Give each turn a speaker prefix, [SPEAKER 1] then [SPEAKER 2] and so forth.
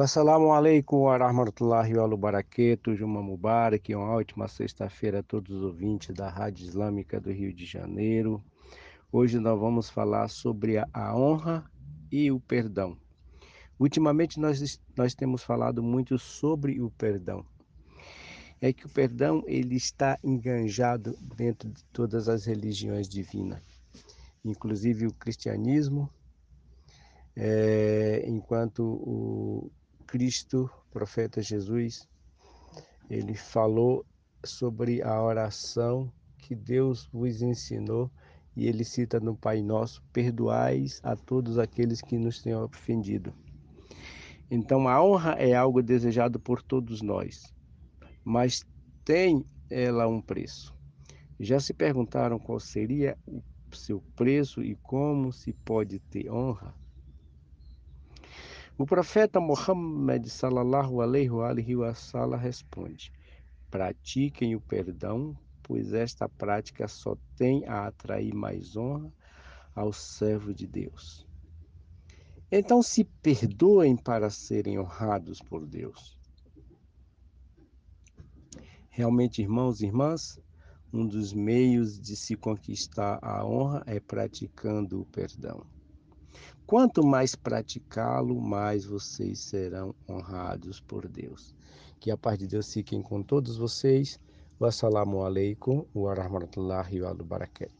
[SPEAKER 1] Wassalamu alaikum wa rahmatullahi wa barakatuh, Juma Mubarak, uma ótima sexta-feira a todos os ouvintes da Rádio Islâmica do Rio de Janeiro. Hoje nós vamos falar sobre a honra e o perdão. Ultimamente nós, nós temos falado muito sobre o perdão. É que o perdão ele está enganjado dentro de todas as religiões divinas, inclusive o cristianismo, é, enquanto o Cristo, profeta Jesus, ele falou sobre a oração que Deus vos ensinou e ele cita no Pai Nosso: perdoais a todos aqueles que nos têm ofendido. Então a honra é algo desejado por todos nós, mas tem ela um preço. Já se perguntaram qual seria o seu preço e como se pode ter honra? O profeta Muhammad sallallahu alaihi wa sallam responde: Pratiquem o perdão, pois esta prática só tem a atrair mais honra ao servo de Deus. Então se perdoem para serem honrados por Deus. Realmente, irmãos e irmãs, um dos meios de se conquistar a honra é praticando o perdão. Quanto mais praticá-lo, mais vocês serão honrados por Deus. Que a paz de Deus fiquem com todos vocês. Wassalamu alaikum wa rahmatullahi wa barakatuh.